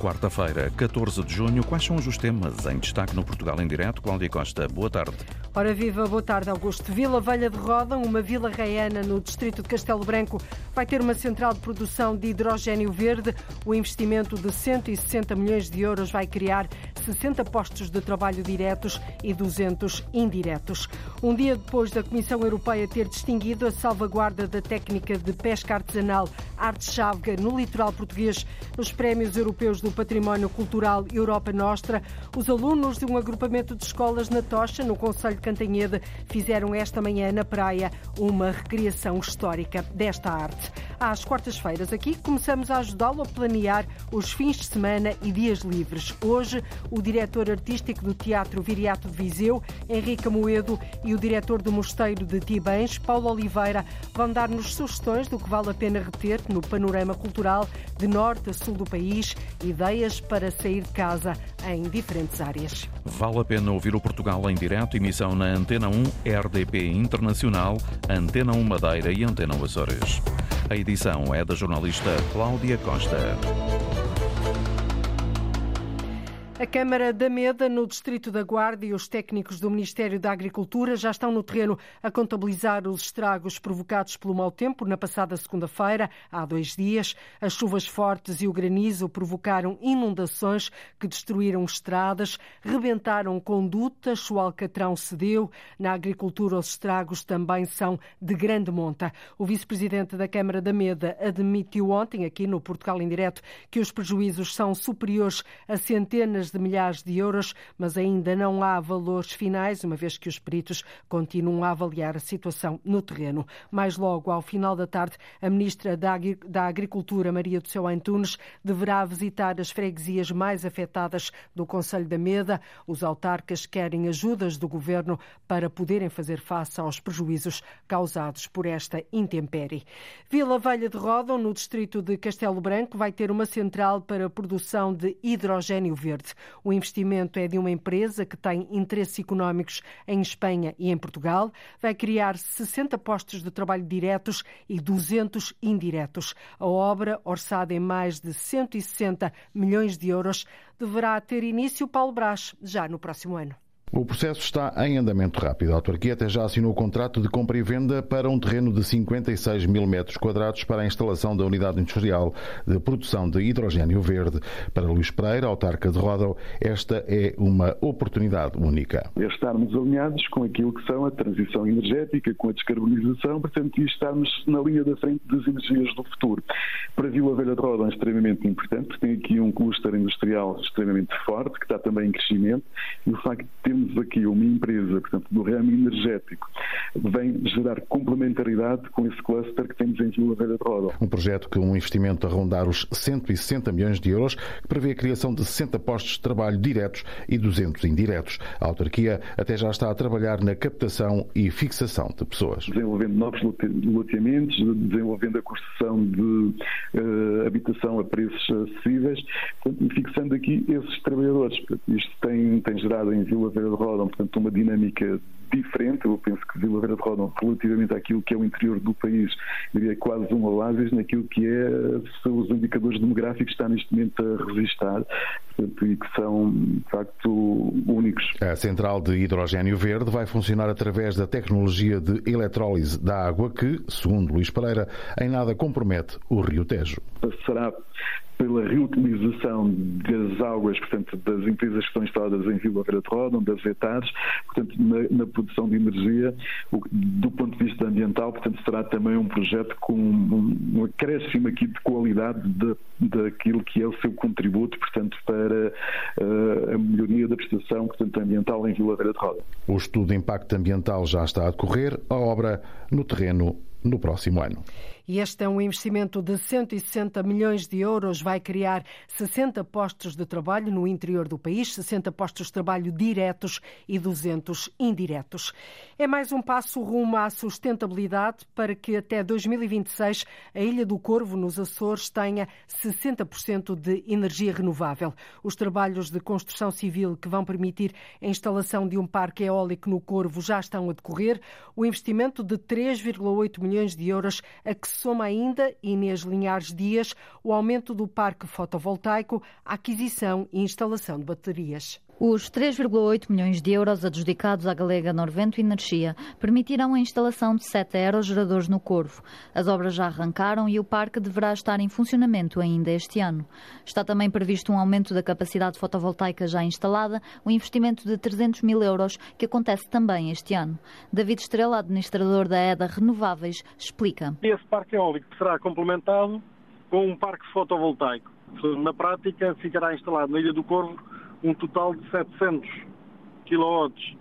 Quarta-feira, 14 de junho, quais são os temas em destaque no Portugal em Direto? Cláudia Costa, boa tarde. Ora viva, boa tarde, Augusto. Vila Velha de Roda, uma vila raiana no distrito de Castelo Branco, vai ter uma central de produção de hidrogênio verde. O investimento de 160 milhões de euros vai criar 60 postos de trabalho diretos e 200 indiretos. Um dia depois da Comissão Europeia ter distinguido a salvaguarda da técnica de pesca artesanal Arte Chávega no litoral português nos prémios europeus do Património Cultural Europa Nostra, os alunos de um agrupamento de escolas na Tocha, no Conselho de Cantanhede, fizeram esta manhã na praia uma recriação histórica desta arte. Às quartas-feiras aqui começamos a ajudá-lo a planear os fins de semana e dias livres. Hoje, o diretor artístico do Teatro Viriato de Viseu, Henrique Moedo, e o diretor do Mosteiro de Tibães, Paulo Oliveira, vão dar-nos sugestões do que vale a pena reter no panorama cultural de norte a sul do país, ideias para sair de casa em diferentes áreas. Vale a pena ouvir o Portugal em direto, emissão na Antena 1, RDP Internacional, Antena 1 Madeira e Antena 1 Açores. A edição é da jornalista Cláudia Costa. A Câmara da Meda, no Distrito da Guarda, e os técnicos do Ministério da Agricultura já estão no terreno a contabilizar os estragos provocados pelo mau tempo na passada segunda-feira, há dois dias. As chuvas fortes e o granizo provocaram inundações que destruíram estradas, rebentaram condutas, o alcatrão cedeu. Na agricultura, os estragos também são de grande monta. O vice-presidente da Câmara da Meda admitiu ontem, aqui no Portugal em Direto, que os prejuízos são superiores a centenas de milhares de euros, mas ainda não há valores finais, uma vez que os peritos continuam a avaliar a situação no terreno. Mais logo, ao final da tarde, a ministra da Agricultura, Maria do Céu Antunes, deverá visitar as freguesias mais afetadas do Conselho da Meda. Os autarcas querem ajudas do governo para poderem fazer face aos prejuízos causados por esta intempérie. Vila Velha de Rodão, no distrito de Castelo Branco, vai ter uma central para a produção de hidrogênio verde. O investimento é de uma empresa que tem interesses económicos em Espanha e em Portugal. Vai criar 60 postos de trabalho diretos e 200 indiretos. A obra, orçada em mais de 160 milhões de euros, deverá ter início, Paulo Brás, já no próximo ano. O processo está em andamento rápido. A autarquia até já assinou o contrato de compra e venda para um terreno de 56 mil metros quadrados para a instalação da unidade industrial de produção de hidrogênio verde. Para Luís Pereira, autarca de Roda, esta é uma oportunidade única. É estarmos alinhados com aquilo que são a transição energética, com a descarbonização, portanto, e estarmos na linha da frente das energias do futuro. Para Vila Velha de Roda é extremamente importante, porque tem aqui um cluster industrial extremamente forte, que está também em crescimento, e o facto de termos temos aqui uma empresa, portanto, do ramo energético, vem gerar complementaridade com esse cluster que temos em Vila Velha de Roda. Um projeto com um investimento a rondar os 160 milhões de euros, que prevê a criação de 60 postos de trabalho diretos e 200 indiretos. A autarquia até já está a trabalhar na captação e fixação de pessoas. Desenvolvendo novos loteamentos, desenvolvendo a construção de uh, habitação a preços acessíveis e fixando aqui esses trabalhadores. Isto tem, tem gerado em Vila Velha de Rodão, portanto, uma dinâmica diferente. Eu penso que Vila Vera de Rodão, relativamente àquilo que é o interior do país, diria quase um oásis naquilo que é, são os indicadores demográficos que está neste momento a resistar portanto, e que são, de facto, únicos. A central de hidrogênio verde vai funcionar através da tecnologia de eletrólise da água que, segundo Luís Pereira, em nada compromete o Rio Tejo. Será pela reutilização das águas, portanto, das empresas que estão instaladas em Vila Vera de Rodão, das etares, portanto, na, na, produção de energia, o, do ponto de vista ambiental, portanto, será também um projeto com um, um acréscimo aqui de qualidade de, daquilo que é o seu contributo, portanto, para uh, a melhoria da prestação, portanto, ambiental em Vila Vera de Rodão. O estudo de impacto ambiental já está a decorrer, a obra no terreno no próximo ano. E este é um investimento de 160 milhões de euros, vai criar 60 postos de trabalho no interior do país, 60 postos de trabalho diretos e 200 indiretos. É mais um passo rumo à sustentabilidade para que até 2026 a Ilha do Corvo, nos Açores, tenha 60% de energia renovável. Os trabalhos de construção civil que vão permitir a instalação de um parque eólico no Corvo já estão a decorrer. O investimento de 3,8 milhões de euros, a que soma ainda, Inês Linhares Dias, o aumento do parque fotovoltaico, a aquisição e instalação de baterias. Os 3,8 milhões de euros adjudicados à Galega Norvento Energia permitirão a instalação de sete aerogeradores no Corvo. As obras já arrancaram e o parque deverá estar em funcionamento ainda este ano. Está também previsto um aumento da capacidade fotovoltaica já instalada, um investimento de 300 mil euros, que acontece também este ano. David Estrela, administrador da EDA Renováveis, explica. Esse parque eólico será complementado com um parque fotovoltaico. Na prática, ficará instalado na Ilha do Corvo um total de 700 kW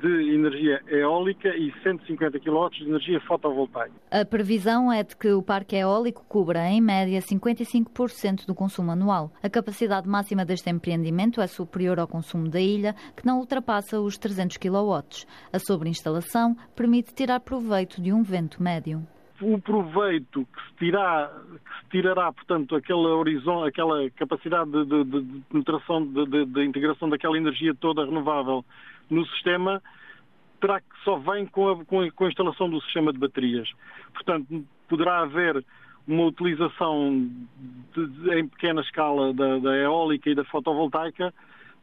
de energia eólica e 150 kW de energia fotovoltaica. A previsão é de que o parque eólico cubra, em média, 55% do consumo anual. A capacidade máxima deste empreendimento é superior ao consumo da ilha, que não ultrapassa os 300 kW. A sobreinstalação permite tirar proveito de um vento médio o proveito que se, que se tirará, portanto, horizonte, aquela capacidade de, de, de penetração, de, de, integração daquela energia toda renovável no sistema, terá que só vem com a, com a, com a instalação do sistema de baterias. Portanto, poderá haver uma utilização em pequena escala da, da eólica e da fotovoltaica,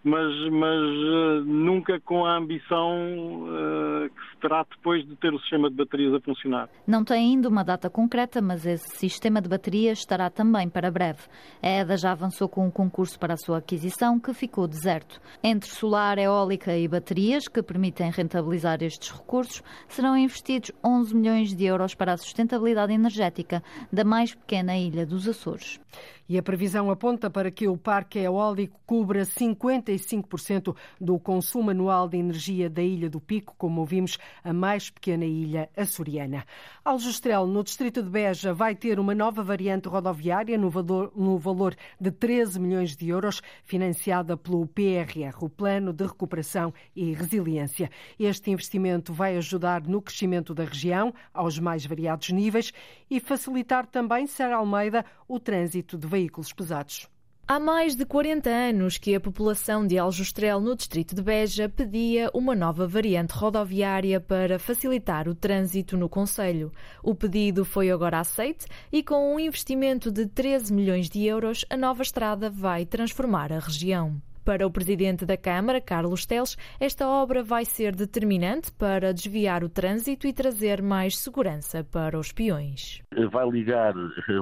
mas, mas uh, nunca com a ambição uh, que se terá depois de ter o sistema de baterias a funcionar. Não tem ainda uma data concreta, mas esse sistema de baterias estará também para breve. A EDA já avançou com um concurso para a sua aquisição, que ficou deserto. Entre solar, eólica e baterias, que permitem rentabilizar estes recursos, serão investidos 11 milhões de euros para a sustentabilidade energética da mais pequena ilha dos Açores. E a previsão aponta para que o parque eólico cubra 55% do consumo anual de energia da Ilha do Pico, como ouvimos, a mais pequena ilha açoriana. Aljustrel, no distrito de Beja, vai ter uma nova variante rodoviária no valor, no valor de 13 milhões de euros, financiada pelo PRR, o Plano de Recuperação e Resiliência. Este investimento vai ajudar no crescimento da região, aos mais variados níveis, e facilitar também, Serra Almeida, o trânsito de veículos pesados. Há mais de 40 anos que a população de Aljustrel, no distrito de Beja, pedia uma nova variante rodoviária para facilitar o trânsito no Conselho. O pedido foi agora aceite e, com um investimento de 13 milhões de euros, a nova estrada vai transformar a região. Para o presidente da Câmara, Carlos Teles, esta obra vai ser determinante para desviar o trânsito e trazer mais segurança para os peões. Vai ligar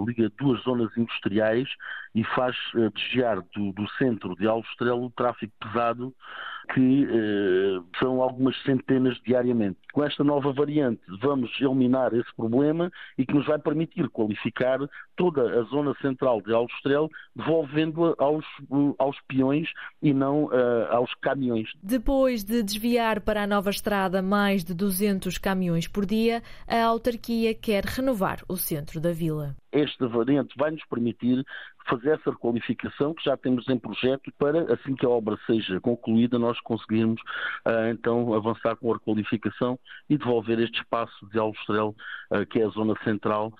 liga duas zonas industriais e faz eh, desviar do, do centro de Aljustrel o tráfego pesado que eh, são algumas centenas diariamente. Com esta nova variante vamos eliminar esse problema e que nos vai permitir qualificar toda a zona central de Aljustrel, devolvendo-a aos, aos peões e não uh, aos caminhões. Depois de desviar para a nova estrada mais de 200 caminhões por dia, a autarquia quer renovar o centro da vila. Esta variante vai nos permitir fazer essa requalificação que já temos em projeto para, assim que a obra seja concluída, nós conseguirmos uh, então avançar com a requalificação e devolver este espaço de Aljustrel, uh, que é a zona central,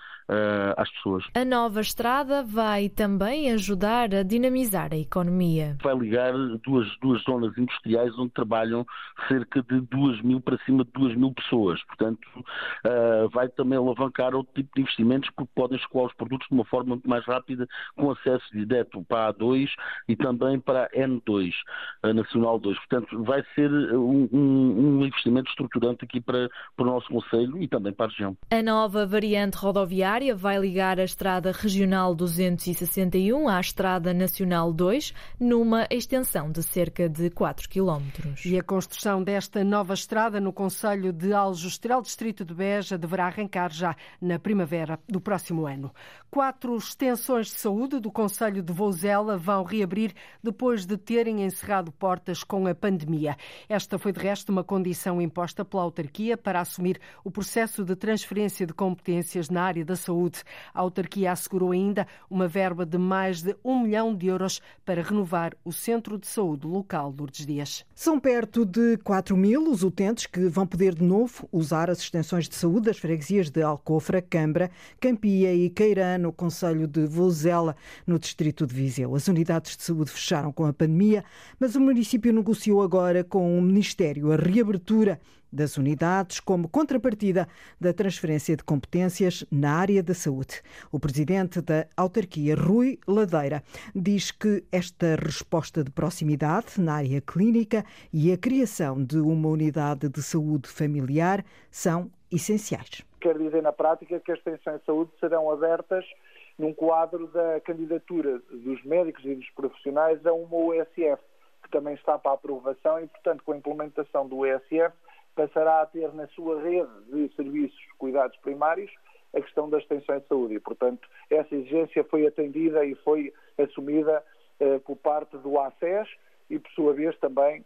às pessoas. A nova estrada vai também ajudar a dinamizar a economia. Vai ligar duas, duas zonas industriais onde trabalham cerca de 2 mil para cima de 2 mil pessoas. Portanto, vai também alavancar outro tipo de investimentos porque podem escoar os produtos de uma forma muito mais rápida com acesso direto para a A2 e também para a N2, a Nacional 2. Portanto, vai ser um, um, um investimento estruturante aqui para, para o nosso Conselho e também para a região. A nova variante rodoviária vai ligar a Estrada Regional 261 à Estrada Nacional 2, numa extensão de cerca de 4 km. E a construção desta nova estrada no Conselho de Aljustrel, distrito de Beja, deverá arrancar já na primavera do próximo ano. Quatro extensões de saúde do Conselho de Vouzela vão reabrir depois de terem encerrado portas com a pandemia. Esta foi, de resto, uma condição imposta pela autarquia para assumir o processo de transferência de competências na área da saúde. A autarquia assegurou ainda uma verba de mais de um milhão de euros para renovar o Centro de Saúde Local Lourdes Dias. São perto de 4 mil os utentes que vão poder de novo usar as extensões de saúde das freguesias de Alcofra, Cambra, Campia e Queirã, no Conselho de Vozela, no distrito de Viseu. As unidades de saúde fecharam com a pandemia, mas o município negociou agora com o Ministério a reabertura das unidades como contrapartida da transferência de competências na área da saúde. O presidente da autarquia, Rui Ladeira, diz que esta resposta de proximidade na área clínica e a criação de uma unidade de saúde familiar são essenciais. Quer dizer, na prática, que as extensões de saúde serão abertas num quadro da candidatura dos médicos e dos profissionais a uma USF, que também está para aprovação e, portanto, com a implementação do USF, passará a ter na sua rede de serviços cuidados primários a questão das extensões de saúde. E, portanto, essa exigência foi atendida e foi assumida eh, por parte do ACES e, por sua vez, também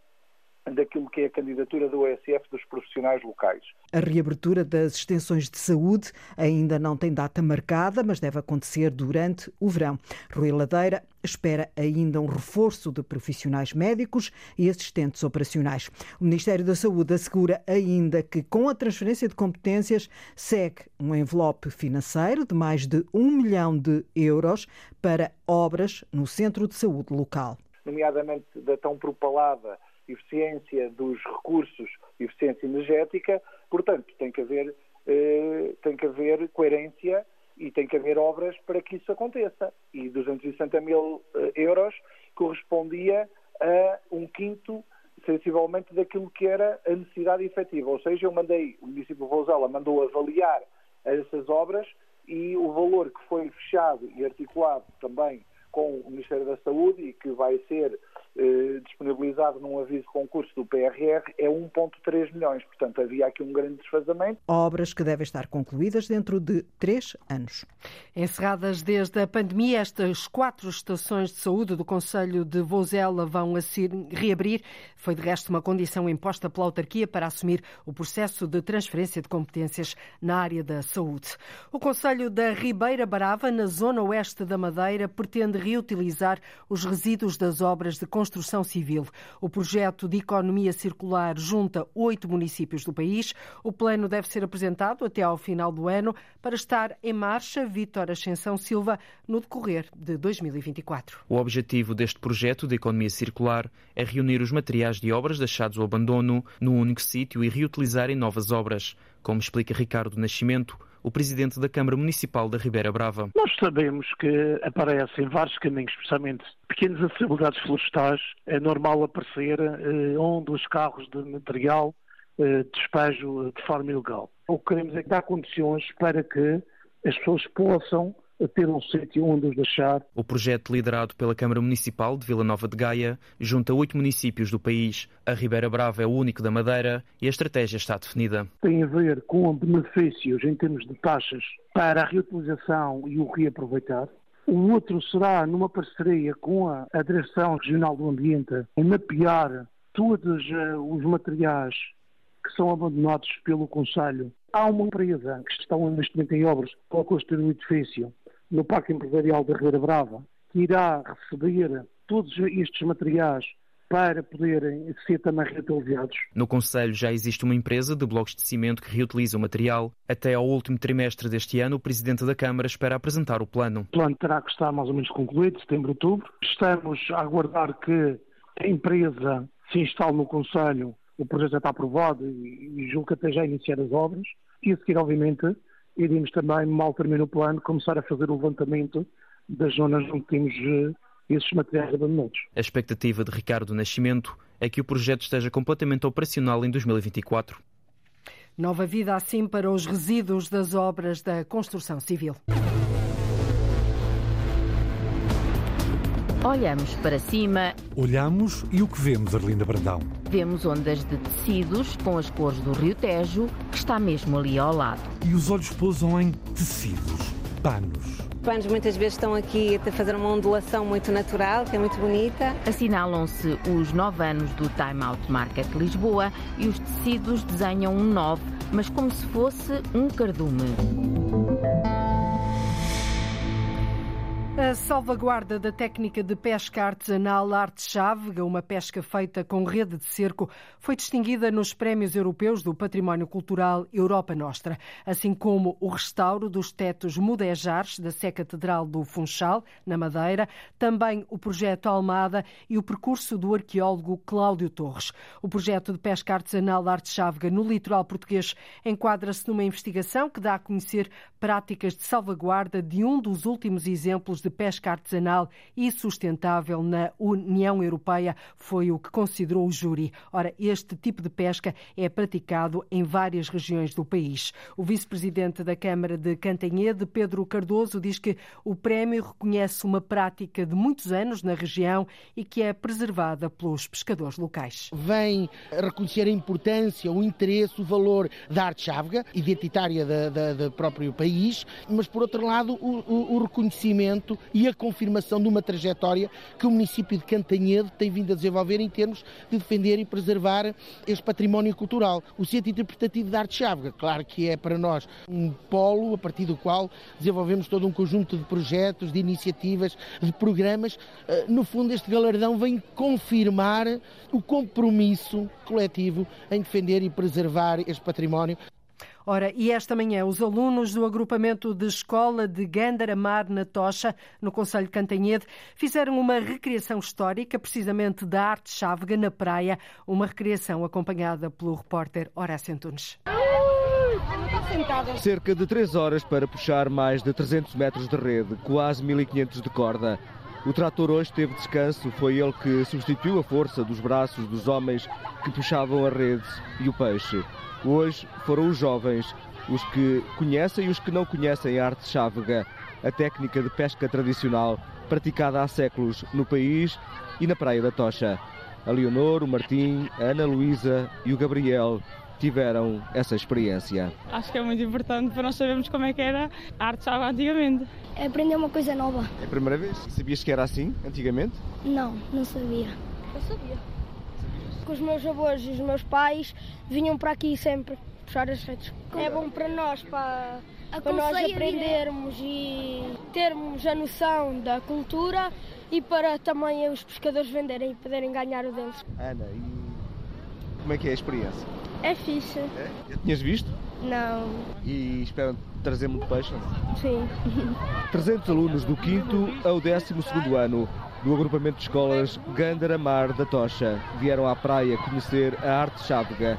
daquilo que é a candidatura do OSF dos profissionais locais. A reabertura das extensões de saúde ainda não tem data marcada, mas deve acontecer durante o verão. Rui Ladeira espera ainda um reforço de profissionais médicos e assistentes operacionais. O Ministério da Saúde assegura ainda que, com a transferência de competências, segue um envelope financeiro de mais de um milhão de euros para obras no centro de saúde local. Nomeadamente da tão propalada eficiência dos recursos, eficiência energética, portanto, tem que haver, eh, tem que haver coerência e tem que haver obras para que isso aconteça. E 260 mil eh, euros correspondia a um quinto, sensivelmente, daquilo que era a necessidade efetiva. Ou seja, eu mandei, o município de Vouzela mandou avaliar essas obras e o valor que foi fechado e articulado também com o Ministério da Saúde e que vai ser eh, disponibilizado num aviso de concurso do PRR é 1,3 milhões. Portanto, havia aqui um grande desfazamento. Obras que devem estar concluídas dentro de três anos. Encerradas desde a pandemia, estas quatro estações de saúde do Conselho de Vozela vão assim reabrir. Foi, de resto, uma condição imposta pela autarquia para assumir o processo de transferência de competências na área da saúde. O Conselho da Ribeira Barava, na zona oeste da Madeira, pretende reutilizar os resíduos das obras de construção construção civil. O projeto de economia circular junta oito municípios do país. O plano deve ser apresentado até ao final do ano para estar em marcha. Vítor Ascensão Silva, no decorrer de 2024. O objetivo deste projeto de economia circular é reunir os materiais de obras deixados ao abandono num único sítio e reutilizar em novas obras, como explica Ricardo Nascimento, o presidente da Câmara Municipal da Ribeira Brava. Nós sabemos que aparecem vários caminhos, especialmente pequenas acessibilidades florestais. É normal aparecer eh, onde os carros de material eh, de forma ilegal. O que queremos é dar condições para que as pessoas possam ter um sítio onde os deixar. O projeto, liderado pela Câmara Municipal de Vila Nova de Gaia, junta oito municípios do país. A Ribeira Brava é o único da Madeira e a estratégia está definida. Tem a ver com benefícios em termos de taxas para a reutilização e o reaproveitar. O outro será numa parceria com a Direção Regional do Ambiente em mapear todos eh, os materiais que são abandonados pelo Conselho. Há uma empresa que está neste momento em obras para construir um edifício no Parque Empresarial da Ribeira Brava, que irá receber todos estes materiais para poderem ser também reutilizados. No Conselho já existe uma empresa de blocos de cimento que reutiliza o material. Até ao último trimestre deste ano, o Presidente da Câmara espera apresentar o plano. O plano terá que estar mais ou menos concluído, setembro, outubro. Estamos a aguardar que a empresa se instale no Conselho, o projeto já está aprovado e julgo que até já iniciar as obras. E a seguir, obviamente, iremos também, mal termine o plano, começar a fazer o levantamento das zonas onde temos eh, esses materiais abandonados. A expectativa de Ricardo Nascimento é que o projeto esteja completamente operacional em 2024. Nova vida assim para os resíduos das obras da construção civil. Olhamos para cima. Olhamos e o que vemos, Arlinda Brandão? Vemos ondas de tecidos com as cores do Rio Tejo, que está mesmo ali ao lado. E os olhos pousam em tecidos, panos panos muitas vezes estão aqui a fazer uma ondulação muito natural, que é muito bonita. Assinalam-se os nove anos do Time Out Market Lisboa e os tecidos desenham um nove, mas como se fosse um cardume. A salvaguarda da técnica de pesca artesanal arte-chávega, uma pesca feita com rede de cerco, foi distinguida nos Prémios Europeus do Património Cultural Europa Nostra, assim como o restauro dos tetos mudejares da Sé Catedral do Funchal, na Madeira, também o projeto Almada e o percurso do arqueólogo Cláudio Torres. O projeto de pesca artesanal arte-chávega no litoral português enquadra-se numa investigação que dá a conhecer práticas de salvaguarda de um dos últimos exemplos de pesca artesanal e sustentável na União Europeia, foi o que considerou o júri. Ora, este tipo de pesca é praticado em várias regiões do país. O vice-presidente da Câmara de Cantanhede, Pedro Cardoso, diz que o prémio reconhece uma prática de muitos anos na região e que é preservada pelos pescadores locais. Vem reconhecer a importância, o interesse, o valor da arte chávega, identitária do próprio país, mas por outro lado o, o, o reconhecimento e a confirmação de uma trajetória que o município de Cantanhede tem vindo a desenvolver em termos de defender e preservar este património cultural. O Centro Interpretativo de Arte Chávega, claro que é para nós um polo a partir do qual desenvolvemos todo um conjunto de projetos, de iniciativas, de programas. Eh, no fundo, este galardão vem confirmar o compromisso coletivo em defender e preservar este património. Ora, e esta manhã os alunos do agrupamento de escola de Gandaramar, na Tocha, no Conselho de Cantanhede, fizeram uma recriação histórica, precisamente da arte chávega na praia, uma recriação acompanhada pelo repórter Horácio Antunes. Cerca de 3 horas para puxar mais de 300 metros de rede, quase 1500 de corda. O trator hoje teve descanso, foi ele que substituiu a força dos braços dos homens que puxavam a rede e o peixe. Hoje foram os jovens, os que conhecem e os que não conhecem a arte chávega, a técnica de pesca tradicional praticada há séculos no país e na Praia da Tocha. A Leonor, o Martim, a Ana Luísa e o Gabriel tiveram essa experiência. Acho que é muito importante para nós sabermos como é que era a arte chávega antigamente. É aprender uma coisa nova. É a primeira vez? Sabias que era assim antigamente? Não, não sabia. Eu sabia com os meus avós e os meus pais vinham para aqui sempre puxar as redes. É bom para nós, para, para nós aprendermos e termos a noção da cultura e para também os pescadores venderem e poderem ganhar o deles. Ana, e como é que é a experiência? É fixe. É? Já tinhas visto? Não. E esperam trazer muito peixe? Sim. 300 alunos do 5 ao 12 ano do agrupamento de escolas Gandaramar da Tocha. Vieram à praia conhecer a arte chávega.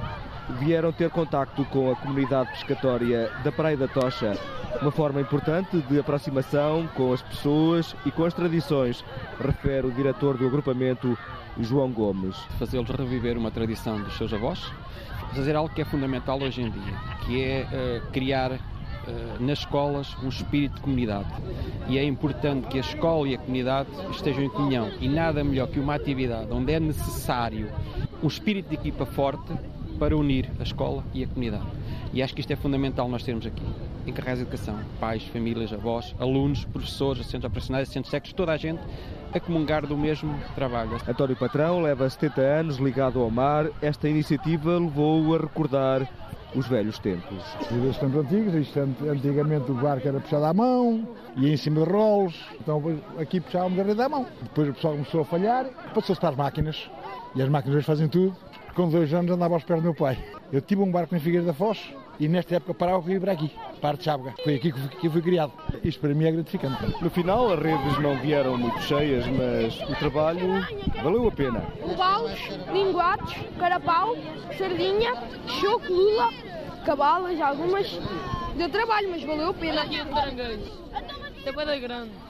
Vieram ter contacto com a comunidade pescatória da Praia da Tocha. Uma forma importante de aproximação com as pessoas e com as tradições, refere o diretor do agrupamento, João Gomes. Fazê-los reviver uma tradição dos seus avós, fazer algo que é fundamental hoje em dia, que é uh, criar eh, nas escolas um espírito de comunidade. E é importante que a escola e a comunidade estejam em comunhão. E nada melhor que uma atividade onde é necessário um espírito de equipa forte para unir a escola e a comunidade. E acho que isto é fundamental nós termos aqui. Encarregados de educação, pais, famílias, avós, alunos, professores, assistentes operacionais, assistentes técnicos, toda a gente a comungar do mesmo trabalho. António Patrão leva 70 anos ligado ao mar. Esta iniciativa levou-o a recordar os velhos tempos. Os tempos antigos, isto, antigamente o barco era puxado à mão, ia em cima de rolos, então aqui puxávamos a rede à mão. Depois o pessoal começou a falhar, passou-se para as máquinas, e as máquinas hoje fazem tudo. Com dois anos andava aos pés do meu pai. Eu tive um barco em Figueira da Foz e nesta época parava que ia para aqui, para de Chábega. Foi aqui que fui, que fui criado. Isto para mim é gratificante. No final as redes não vieram muito cheias, mas o trabalho valeu a pena. Balos, linguados, carapau, sardinha, choco, lula, cabalas, algumas. Deu trabalho, mas valeu a pena. Aqui é grande.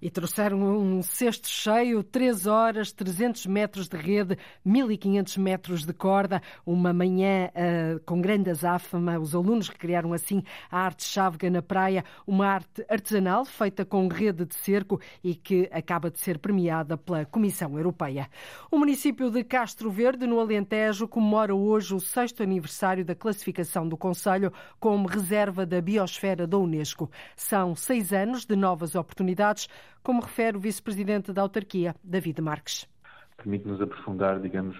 E trouxeram um cesto cheio, 3 horas, 300 metros de rede, 1500 metros de corda, uma manhã uh, com grande azáfama. Os alunos recriaram assim a arte chávega na praia, uma arte artesanal feita com rede de cerco e que acaba de ser premiada pela Comissão Europeia. O município de Castro Verde, no Alentejo, comemora hoje o sexto aniversário da classificação do Conselho como reserva da biosfera da Unesco. São seis anos de novas oportunidades como refere o vice-presidente da autarquia, David Marques. Permite-nos aprofundar, digamos,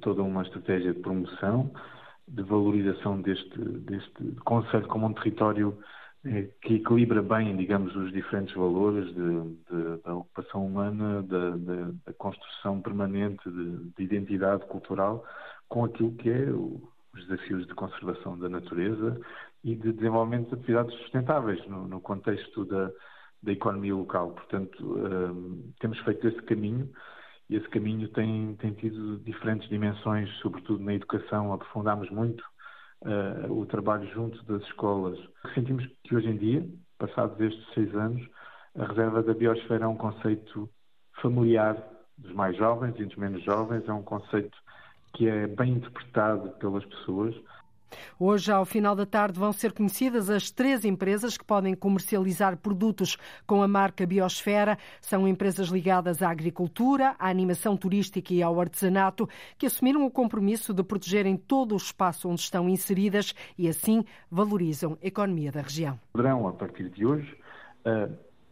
toda uma estratégia de promoção, de valorização deste, deste Conselho como um território eh, que equilibra bem, digamos, os diferentes valores de, de, da ocupação humana, da, da, da construção permanente de, de, identidade cultural, com aquilo que é o, os desafios de conservação da natureza e de desenvolvimento de atividades sustentáveis no, no contexto da, da economia local. Portanto, um, temos feito esse caminho e esse caminho tem, tem tido diferentes dimensões, sobretudo na educação. Aprofundamos muito uh, o trabalho junto das escolas. Sentimos que hoje em dia, passados estes seis anos, a reserva da biosfera é um conceito familiar dos mais jovens e dos menos jovens, é um conceito que é bem interpretado pelas pessoas Hoje, ao final da tarde, vão ser conhecidas as três empresas que podem comercializar produtos com a marca Biosfera. São empresas ligadas à agricultura, à animação turística e ao artesanato, que assumiram o compromisso de protegerem todo o espaço onde estão inseridas e, assim, valorizam a economia da região. Poderão, a partir de hoje, eh,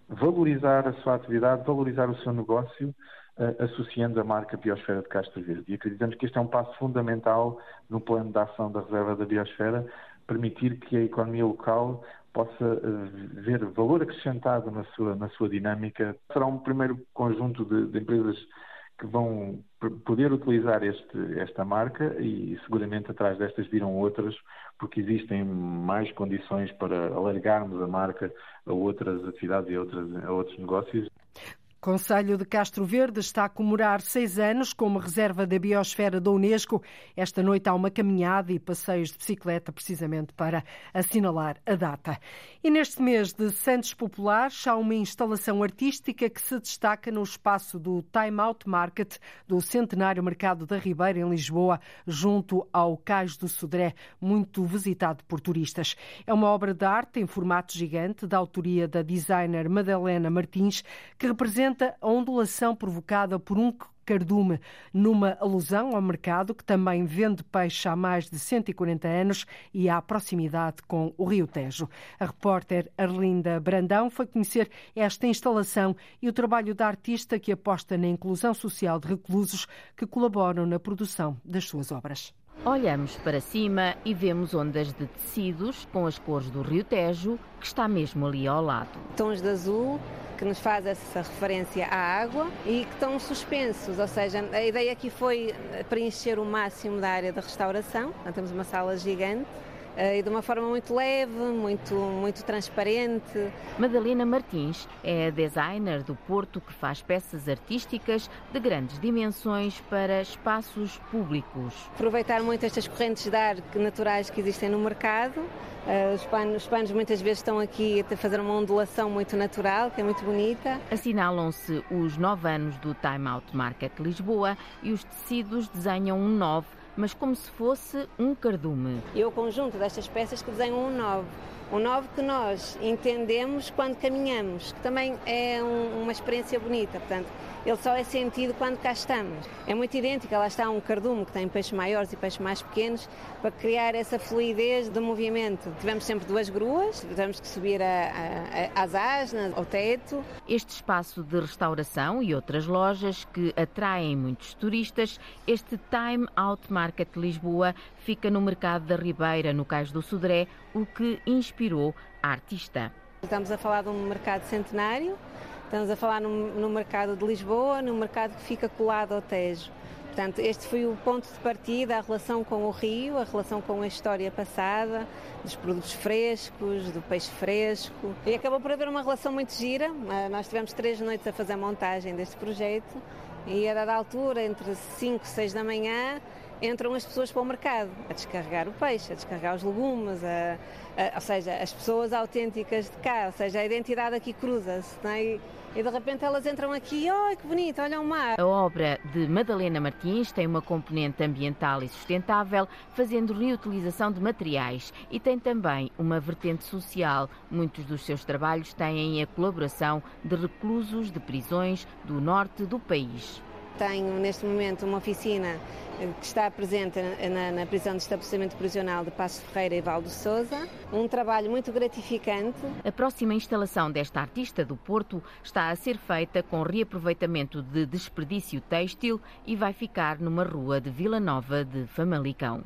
valorizar a sua atividade, valorizar o seu negócio associando a marca Biosfera de Castro Verde. E acreditamos que este é um passo fundamental no plano de ação da reserva da Biosfera, permitir que a economia local possa uh, ver valor acrescentado na sua, na sua dinâmica. Será um primeiro conjunto de, de empresas que vão poder utilizar este, esta marca e seguramente atrás destas virão outras, porque existem mais condições para alargarmos a marca a outras atividades e a, outras, a outros negócios. Conselho de Castro Verde está a comemorar seis anos como reserva da biosfera da Unesco. Esta noite há uma caminhada e passeios de bicicleta, precisamente para assinalar a data. E neste mês de Santos Populares há uma instalação artística que se destaca no espaço do Time Out Market do Centenário Mercado da Ribeira, em Lisboa, junto ao Cais do Sodré, muito visitado por turistas. É uma obra de arte em formato gigante, da autoria da designer Madalena Martins, que representa a ondulação provocada por um cardume, numa alusão ao mercado que também vende peixe há mais de 140 anos e à proximidade com o Rio Tejo. A repórter Arlinda Brandão foi conhecer esta instalação e o trabalho da artista que aposta na inclusão social de reclusos que colaboram na produção das suas obras. Olhamos para cima e vemos ondas de tecidos com as cores do Rio Tejo, que está mesmo ali ao lado. Tons de azul, que nos faz essa referência à água e que estão suspensos, ou seja, a ideia aqui foi preencher o máximo da área da restauração. Então, temos uma sala gigante e de uma forma muito leve, muito, muito transparente. Madalena Martins é a designer do Porto que faz peças artísticas de grandes dimensões para espaços públicos. Aproveitar muito estas correntes de ar naturais que existem no mercado. Uh, os, panos, os panos muitas vezes estão aqui a fazer uma ondulação muito natural, que é muito bonita. Assinalam-se os nove anos do Time Out Market Lisboa e os tecidos desenham um nove mas como se fosse um cardume. E o conjunto destas peças que desenham um nove. Um nove que nós entendemos quando caminhamos, que também é um, uma experiência bonita. Portanto, ele só é sentido quando cá estamos. É muito idêntico, lá está um cardume que tem peixes maiores e peixes mais pequenos para criar essa fluidez do movimento. Tivemos sempre duas gruas, tivemos que subir a, a, às asnas, ao teto. Este espaço de restauração e outras lojas que atraem muitos turistas, este Time Out Market Lisboa fica no Mercado da Ribeira, no Cais do Sodré, o que inspirou a artista. Estamos a falar de um mercado centenário, Estamos a falar no, no mercado de Lisboa, no mercado que fica colado ao Tejo. Portanto, este foi o ponto de partida, a relação com o rio, a relação com a história passada, dos produtos frescos, do peixe fresco. E acabou por haver uma relação muito gira. Ah, nós tivemos três noites a fazer a montagem deste projeto e a dada altura, entre 5 e 6 da manhã, entram as pessoas para o mercado, a descarregar o peixe, a descarregar os legumes, a, a, ou seja, as pessoas autênticas de cá, ou seja, a identidade aqui cruza-se. É? E, de repente elas entram aqui, oh, que bonito, olha o mar. A obra de Madalena Martins tem uma componente ambiental e sustentável, fazendo reutilização de materiais e tem também uma vertente social. Muitos dos seus trabalhos têm a colaboração de reclusos de prisões do norte do país. Tenho neste momento uma oficina que está presente na, na, prisão de estabelecimento prisional de Passo Ferreira e Valdo Souza. Um trabalho muito gratificante. A próxima instalação desta artista do Porto está a ser feita com reaproveitamento de desperdício têxtil e vai ficar numa rua de Vila Nova de Famalicão.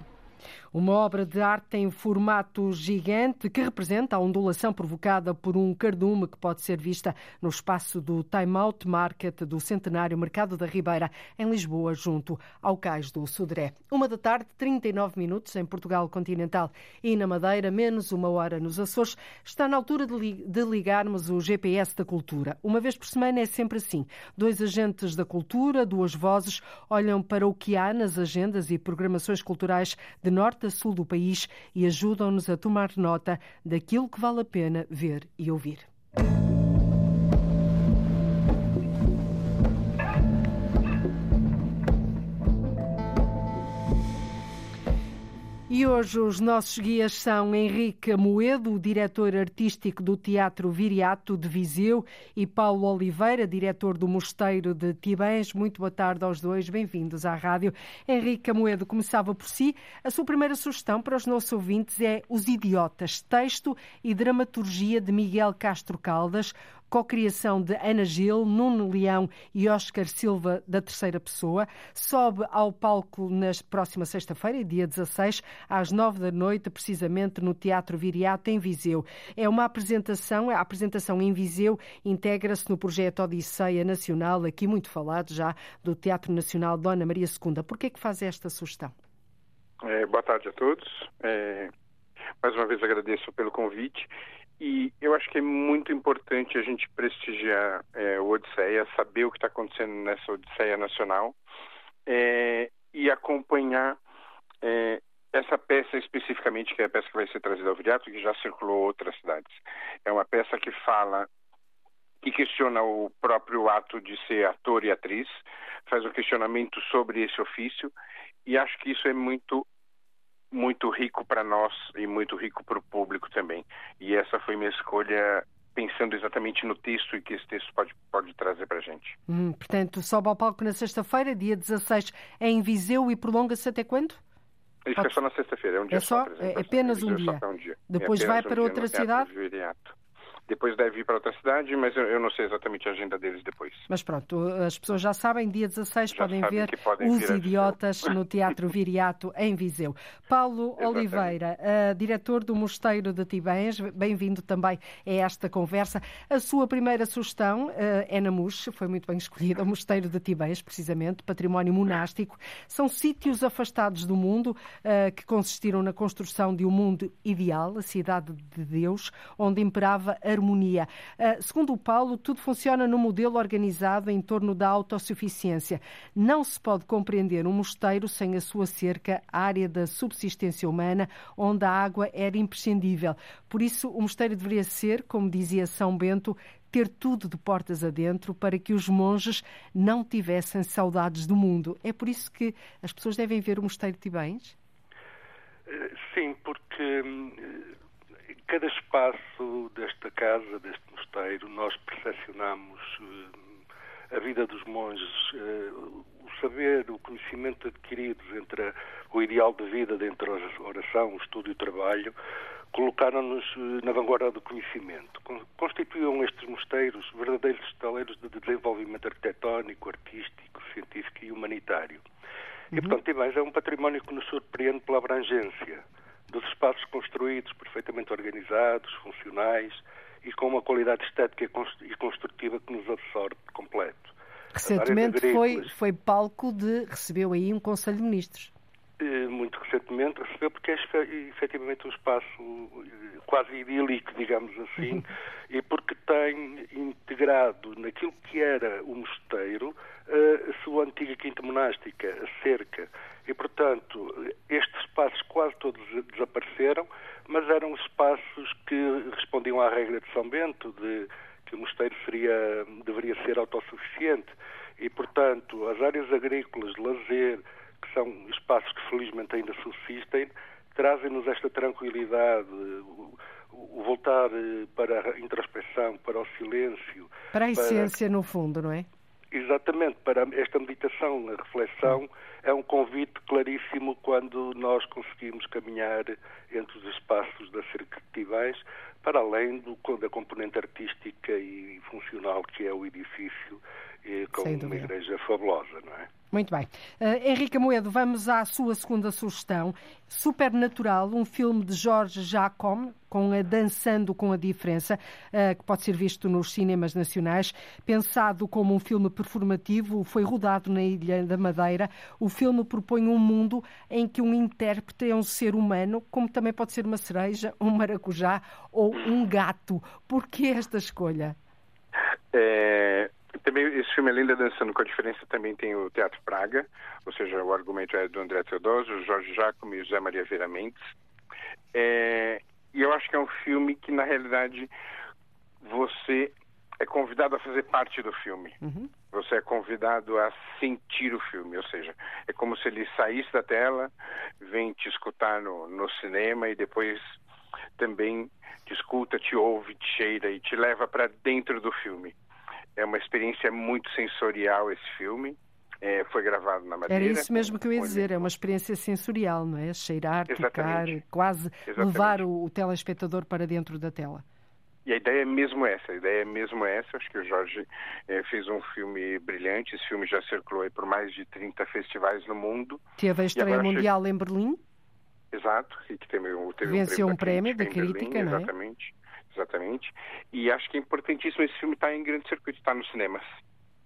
Uma obra de arte em formato gigante que representa a ondulação provocada por um cardume que pode ser vista no espaço do Time Out Market do Centenário Mercado da Ribeira, em Lisboa, junto ao Cais do Sodré. Uma da tarde, 39 minutos em Portugal continental e na Madeira, menos uma hora nos Açores. Está na altura de ligarmos o GPS da cultura. Uma vez por semana é sempre assim. Dois agentes da cultura, duas vozes, olham para o que há nas agendas e programações culturais de norte a sul do país e ajudam-nos a tomar nota daquilo que vale a pena ver e ouvir. E hoje os nossos guias são Henrique Moedo, diretor artístico do Teatro Viriato de Viseu, e Paulo Oliveira, diretor do Mosteiro de Tibães. Muito boa tarde aos dois, bem-vindos à rádio. Henrique Moedo começava por si. A sua primeira sugestão para os nossos ouvintes é Os Idiotas, texto e dramaturgia de Miguel Castro Caldas, co-criação de Ana Gil, Nuno Leão e Oscar Silva, da terceira pessoa. Sobe ao palco na próxima sexta-feira, dia 16, às nove da noite, precisamente no Teatro Viriato, em Viseu. É uma apresentação, a apresentação em Viseu integra-se no projeto Odisseia Nacional, aqui muito falado já, do Teatro Nacional Dona Maria II. Por que é que faz esta sugestão? É, boa tarde a todos. É, mais uma vez agradeço pelo convite e eu acho que é muito importante a gente prestigiar é, o Odisseia, saber o que está acontecendo nessa Odisseia Nacional é, e acompanhar é, essa peça especificamente, que é a peça que vai ser trazida ao Viriato, que já circulou outras cidades. É uma peça que fala, que questiona o próprio ato de ser ator e atriz, faz um questionamento sobre esse ofício, e acho que isso é muito muito rico para nós e muito rico para o público também. E essa foi minha escolha pensando exatamente no texto e que esse texto pode, pode trazer para a gente. Hum, portanto, sobe ao palco na sexta-feira, dia 16, em Viseu e prolonga-se até quando? Isso é só na sexta-feira, é um dia é só, só é apenas um dia. Um dia. Depois é vai para um outra cidade? Depois deve ir para outra cidade, mas eu, eu, não sei exatamente a agenda deles depois. Mas pronto, as pessoas já sabem, dia 16 já podem ver podem Os Idiotas no Teatro Viriato, em Viseu. Paulo exatamente. Oliveira, uh, diretor do Mosteiro de Tibães, bem-vindo também a esta conversa. A sua primeira sugestão uh, é na MUS, foi muito bem escolhida, o Mosteiro de Tibães, precisamente, património monástico. São sítios afastados do mundo uh, que consistiram na construção de um mundo ideal, a cidade de Deus, onde imperava a harmonia. Uh, segundo o Paulo, tudo funciona no modelo organizado em torno da autossuficiência. Não se pode compreender um mosteiro sem a sua cerca, a área da subsistência humana, onde a água era imprescindível. Por isso, o mosteiro deveria ser, como dizia São Bento, ter tudo de portas adentro para que os monges não tivessem saudades do mundo. É por isso que as pessoas devem ver o Mosteiro de Tibães? Eh, sim, porque hum, cada espaço desta casa, deste mosteiro, nós percepcionamos uh, a vida dos monges, uh, o saber, o conhecimento adquiridos entre o ideal de vida entre a oração, o estudo e o trabalho, colocaram-nos uh, na vanguarda do conhecimento. Constituíam estes mosteiros verdadeiros estaleiros de desenvolvimento arquitetónico, artístico, científico e humanitário. Uhum. E, portanto, Tibães é um património que nos surpreende pela abrangência dos espaços construídos, perfeitamente organizados, funcionais e com uma qualidade estética e construtiva que nos absorve por completo. Recentemente foi, foi palco de. recebeu aí um Conselho de Ministros. eh, muito recentemente recebeu, porque é efetivamente um espaço eh, quase idílico, digamos assim, e porque tem integrado naquilo que era o mosteiro eh, a sua antiga quinta monástica, a cerca. E, portanto, estes espaços quase todos desapareceram, mas eram espaços que respondiam à regra de São Bento, de que o mosteiro seria, deveria ser autossuficiente. E, portanto, as áreas agrícolas, de lazer, que são espaços que felizmente ainda subsistem, trazem-nos esta tranquilidade, o, voltar eh, para a introspeção, para o silêncio. Para a essência, para... no fundo, não é? Exatamente, para esta meditação, a reflexão, é um convite claríssimo quando nós conseguimos caminhar entre os espaços das cercativais, para além do, da componente artística e funcional que é o edifício, eh, com uma igreja fabulosa, não é? Muito bem. Uh, Henrique Moedo, vamos à sua segunda sugestão. Supernatural, um filme de Jorge Jacome, com a Dançando com a Diferença, uh, que pode ser visto nos cinemas nacionais. Pensado como um filme performativo, foi rodado na Ilha da Madeira. O filme propõe um mundo em que um intérprete é um ser humano, como também pode ser uma cereja, um maracujá ou um gato. Por que esta escolha? É, também esse filme, além da Dançando com a Diferença, também tem o Teatro Praga, ou seja, o argumento é do André Teodosio, Jorge Jacome e José Maria Vieira Mendes. É, e eu acho que é um filme que, na realidade, você é convidado a fazer parte do filme. Uhum. Você é convidado a sentir o filme, ou seja, é como se ele saísse da tela, vem te escutar no, no cinema e depois também te escuta, te ouve, te cheira e te leva para dentro do filme. É uma experiência muito sensorial esse filme. É, foi gravado na Madeira. Era isso mesmo que eu ia dizer, é uma experiência sensorial, não é? Cheirar, Exatamente. tocar, quase Exatamente. levar o, o telespectador para dentro da tela. E a ideia é mesmo essa, a ideia é mesmo essa. Acho que o Jorge é, fez um filme brilhante. Esse filme já circulou por mais de 30 festivais no mundo. Teve a estreia mundial em Berlim. Exato, e que teve, teve Venceu um prêmio da crítica, Berlim, não é? Exatamente. Exatamente. E acho que é importantíssimo esse filme estar tá em grande circuito, estar tá nos cinemas.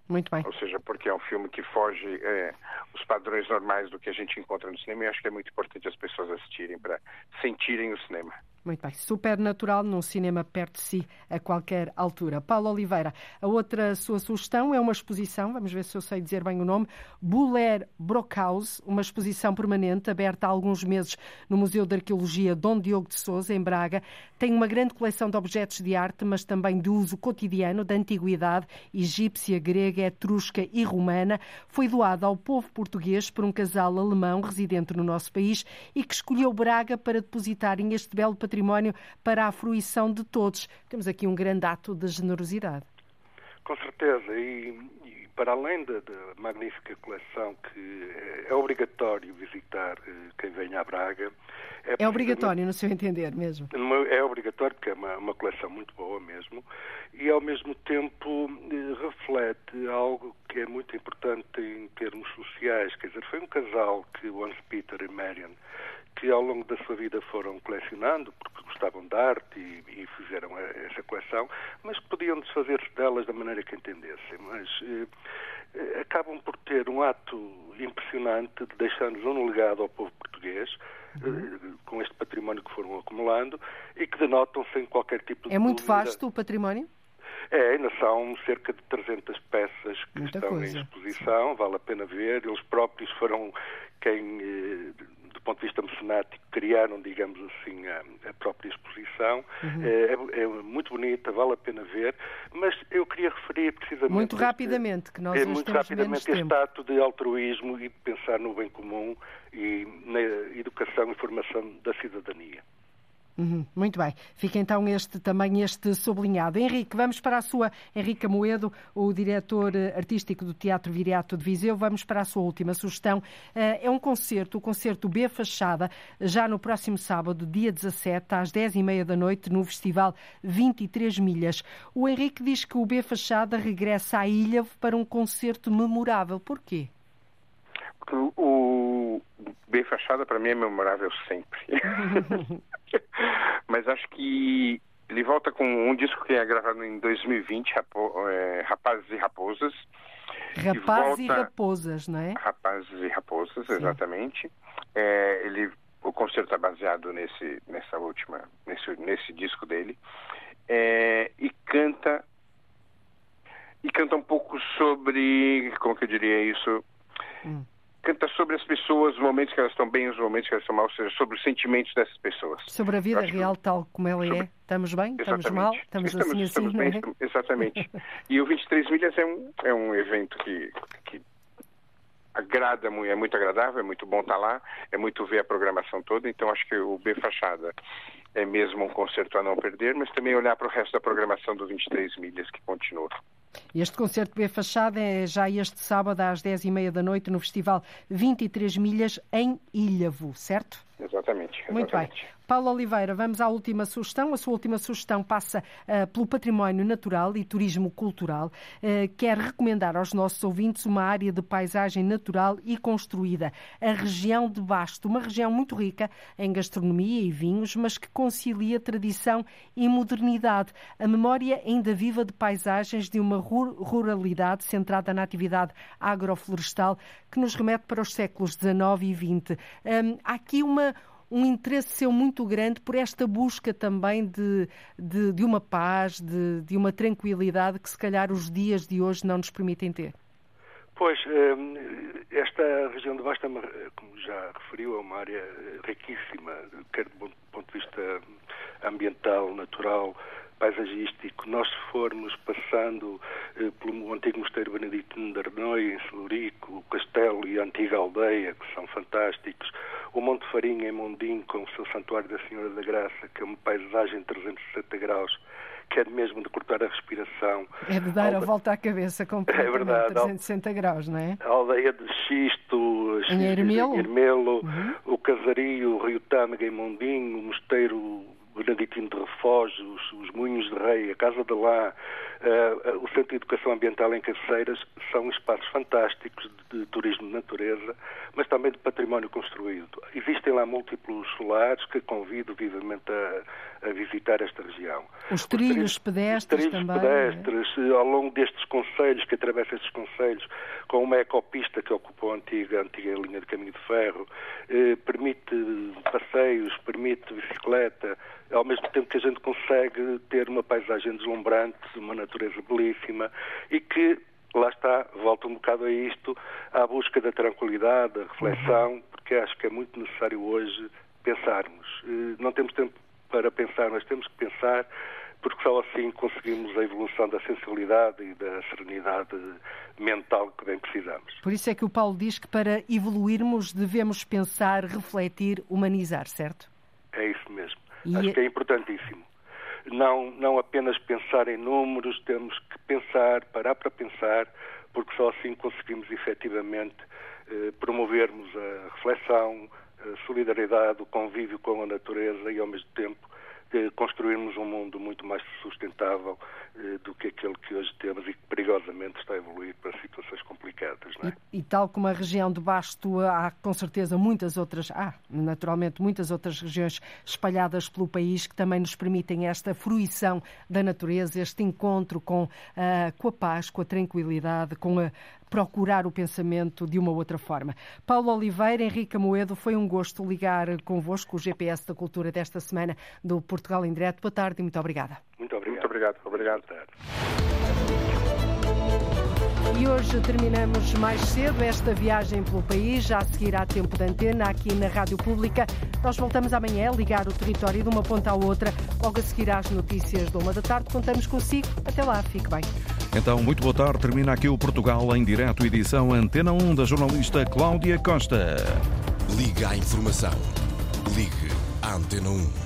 Muito bem. Ou seja, porque é um filme que foge é, os padrões normais do que a gente encontra no cinema e acho que é muito importante as pessoas assistirem para sentirem o cinema. Muito bem. Supernatural num cinema perto de si a qualquer altura. Paulo Oliveira, a outra sua sugestão é uma exposição, vamos ver se eu sei dizer bem o nome, Buller Brockhaus, uma exposição permanente aberta há alguns meses no Museu de Arqueologia Dom Diogo de Souza, em Braga. Tem uma grande coleção de objetos de arte, mas também de uso cotidiano da antiguidade egípcia, grega, etrusca e romana. Foi doada ao povo português por um casal alemão residente no nosso país e que escolheu Braga para depositarem este belo património património para a fruição de todos. Temos aqui um grande ato de generosidade. Com certeza, e, e para além da, da, magnífica coleção que é, é obrigatório visitar eh, quem vem a Braga. É, é obrigatório, no seu entender mesmo? É obrigatório porque é uma, uma coleção muito boa mesmo e ao mesmo tempo eh, reflete algo que é muito importante em termos sociais. Quer dizer, foi um casal que o Hans Peter e Marian que ao longo da sua vida foram colecionando, porque gostavam de arte e, e fizeram essa coleção, mas podiam desfazer-se delas da maneira que entendessem. Mas eh, acabam por ter um ato impressionante de deixar-nos um legado ao povo português, uhum. eh, com este património que foram acumulando e que denotam sem qualquer tipo de. É muito dúvida. vasto o património? É, ainda são cerca de 300 peças que Muita estão coisa. em exposição, vale a pena ver. Eles próprios foram quem eh, ponto de vista mecenático, criaram, digamos assim, a, a própria exposição. Uhum. É, é, muito bonita, vale a pena ver, mas eu queria referir precisamente... Muito rapidamente, que nós é, muito rapidamente este ato de altruísmo e de pensar no bem comum e na educação e formação da cidadania. Uhum, muito bem. Fica então este também este sublinhado. Henrique, vamos para a sua, Henrique Moedo, o diretor eh, artístico do Teatro Viriato de Viseu, vamos para a sua última sugestão. Eh, é um concerto, o concerto B Fachada, já no próximo sábado, dia 17, às 10h30 da noite, no Festival 23 Milhas. O Henrique diz que o B Fachada regressa à ilha para um concerto memorável. Porquê? O B Fachada, para mim, é memorável sempre. Mas acho que ele volta com um disco que é gravado em 2020, Rapo, é, Rapazes e Raposas. Rapazes e, e, raposas, não é? Rapazes e raposas, Sim. exatamente. É, ele, o concerto é baseado nesse, nessa última, nesse, nesse disco dele. É, e canta e canta um pouco sobre, como que eu diria isso? Hum canta sobre as pessoas, os momentos que elas estão bem, os momentos que elas estão mal, ou seja, sobre os sentimentos dessas pessoas. Sobre a vida real que... tal como ela sobre... é. Estamos bem? Exatamente. Estamos mal? Estamos, estamos assim, estamos assim, bem, é? Exatamente. e o 23 Milhas é um, é um evento que, que agrada, é muito agradável, é muito bom estar lá, é muito ver a programação toda, então acho que o B Fachada é mesmo um concerto a não perder, mas também olhar para o resto da programação do 23 Milhas que continua. Este concerto B Fachada é já este sábado às 10h30 da noite no Festival 23 Milhas em Ilhavo, certo? Exatamente. exatamente. Muito bem. Paulo Oliveira, vamos à última sugestão. A sua última sugestão passa uh, pelo património natural e turismo cultural. Uh, quer recomendar aos nossos ouvintes uma área de paisagem natural e construída, a região de Basto, uma região muito rica em gastronomia e vinhos, mas que concilia tradição e modernidade. A memória ainda viva de paisagens de uma ruralidade centrada na atividade agroflorestal que nos remete para os séculos XIX e XX. Um, há aqui uma um interesse seu muito grande por esta busca também de, de, de uma paz, de, de, uma tranquilidade que se calhar os dias de hoje não nos permitem ter. Pois, hum, esta região de Basta, como já referiu, é uma área riquíssima, quer do ponto de vista ambiental, natural, paisagístico. Nós formos passando eh, pelo antigo mosteiro beneditino de Arnoia, em Celurico, o castelo e a antiga aldeia, que são fantásticos, o Monte Farinha em Mondim, com o seu Santuário da Senhora da Graça, que é uma paisagem de 360 graus, que é mesmo de cortar a respiração. É de dar a volta à cabeça completamente, é verdade, 360 graus, não é? A aldeia de Xisto, em Ermelo, Ermelo uhum. o Casario, o Rio Tâmega em Mondim, o Mosteiro Beneditino de Refógio, os, os Moinhos de Rei, a Casa de Lá, uh, o Centro de Educação Ambiental em Cabeceiras são espaços fantásticos de, de, turismo de natureza, mas também de património construído. Existem lá múltiplos solares que convido vivamente a, a visitar esta região. Os trilhos os pedestres os trilhos também. pedestres, é? ao longo destes conselhos, que atravessam estes conselhos, com uma ecopista que ocupou a antiga, a antiga linha de caminho de ferro, eh, permite passeios, permite bicicleta, ao mesmo tempo que a gente consegue ter uma paisagem deslumbrante, uma natureza belíssima e que, lá está, volta um bocado a isto, à busca da tranquilidade, da reflexão, uhum. porque acho que é muito necessário hoje pensarmos. Eh, não temos tempo para pensar, mas temos que pensar porque só assim conseguimos a evolução da sensibilidade e da serenidade mental que bem precisamos. Por isso é que o Paulo diz que para evoluirmos devemos pensar, refletir, humanizar, certo? É isso mesmo. E... Acho que é importantíssimo. Não, não apenas pensar em números, temos que pensar, parar para pensar, porque só assim conseguimos efetivamente eh, promovermos a reflexão, a solidariedade, o convívio com a natureza e, ao mesmo tempo, construirmos um mundo muito mais sustentável eh, do que aquele que hoje temos e que perigosamente está a evoluir para situações complicadas. É? E, e, tal como a região de Basto, há com certeza muitas outras, há naturalmente muitas outras regiões espalhadas pelo país que também nos permitem esta fruição da natureza, este encontro com, uh, com a paz, com a tranquilidade, com a procurar o pensamento de uma outra forma. Paulo Oliveira, Henrique Moedo, foi um gosto ligar convosco o GPS da Cultura desta semana do Portugal em Direto. Boa tarde e muito obrigada. Muito obrigado. Muito obrigado. Obrigado. E hoje terminamos mais cedo esta viagem pelo país, já a seguir há tempo de antena aqui na Rádio Pública. Nós voltamos amanhã a ligar o território de uma ponta à outra, logo a seguir às notícias da uma da tarde. Contamos consigo. Até lá, fique bem. Então, muito boa tarde. Termina aqui o Portugal em direto, edição Antena 1 da jornalista Cláudia Costa. Liga à informação. Ligue à Antena 1.